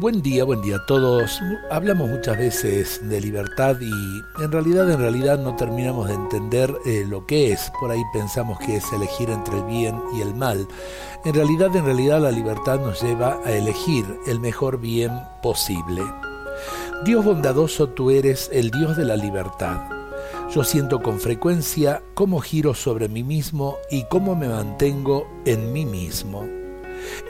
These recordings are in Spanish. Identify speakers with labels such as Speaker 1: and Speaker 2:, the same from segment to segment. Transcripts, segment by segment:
Speaker 1: Buen día, buen día a todos. Hablamos muchas veces de libertad y en realidad, en realidad no terminamos de entender eh, lo que es. Por ahí pensamos que es elegir entre el bien y el mal. En realidad, en realidad la libertad nos lleva a elegir el mejor bien posible. Dios bondadoso, tú eres el Dios de la libertad. Yo siento con frecuencia cómo giro sobre mí mismo y cómo me mantengo en mí mismo.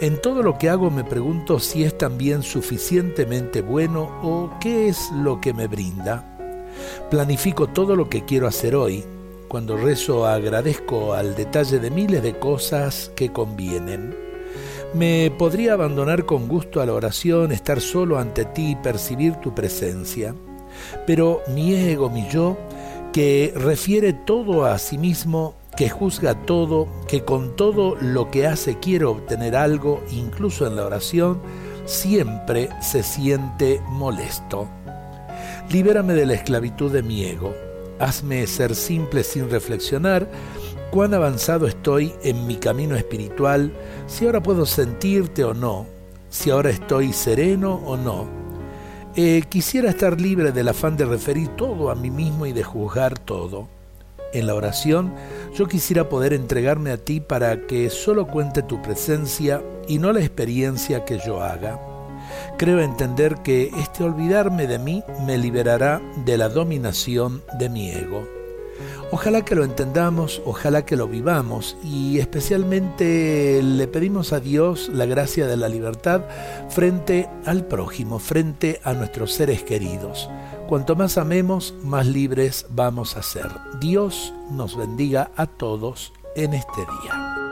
Speaker 1: En todo lo que hago me pregunto si es también suficientemente bueno o qué es lo que me brinda. Planifico todo lo que quiero hacer hoy. Cuando rezo agradezco al detalle de miles de cosas que convienen. Me podría abandonar con gusto a la oración, estar solo ante ti y percibir tu presencia. Pero mi ego, mi yo, que refiere todo a sí mismo, que juzga todo, que con todo lo que hace quiere obtener algo, incluso en la oración, siempre se siente molesto. Libérame de la esclavitud de mi ego. Hazme ser simple sin reflexionar cuán avanzado estoy en mi camino espiritual, si ahora puedo sentirte o no, si ahora estoy sereno o no. Eh, quisiera estar libre del afán de referir todo a mí mismo y de juzgar todo. En la oración yo quisiera poder entregarme a ti para que solo cuente tu presencia y no la experiencia que yo haga. Creo entender que este olvidarme de mí me liberará de la dominación de mi ego. Ojalá que lo entendamos, ojalá que lo vivamos y especialmente le pedimos a Dios la gracia de la libertad frente al prójimo, frente a nuestros seres queridos. Cuanto más amemos, más libres vamos a ser. Dios nos bendiga a todos en este día.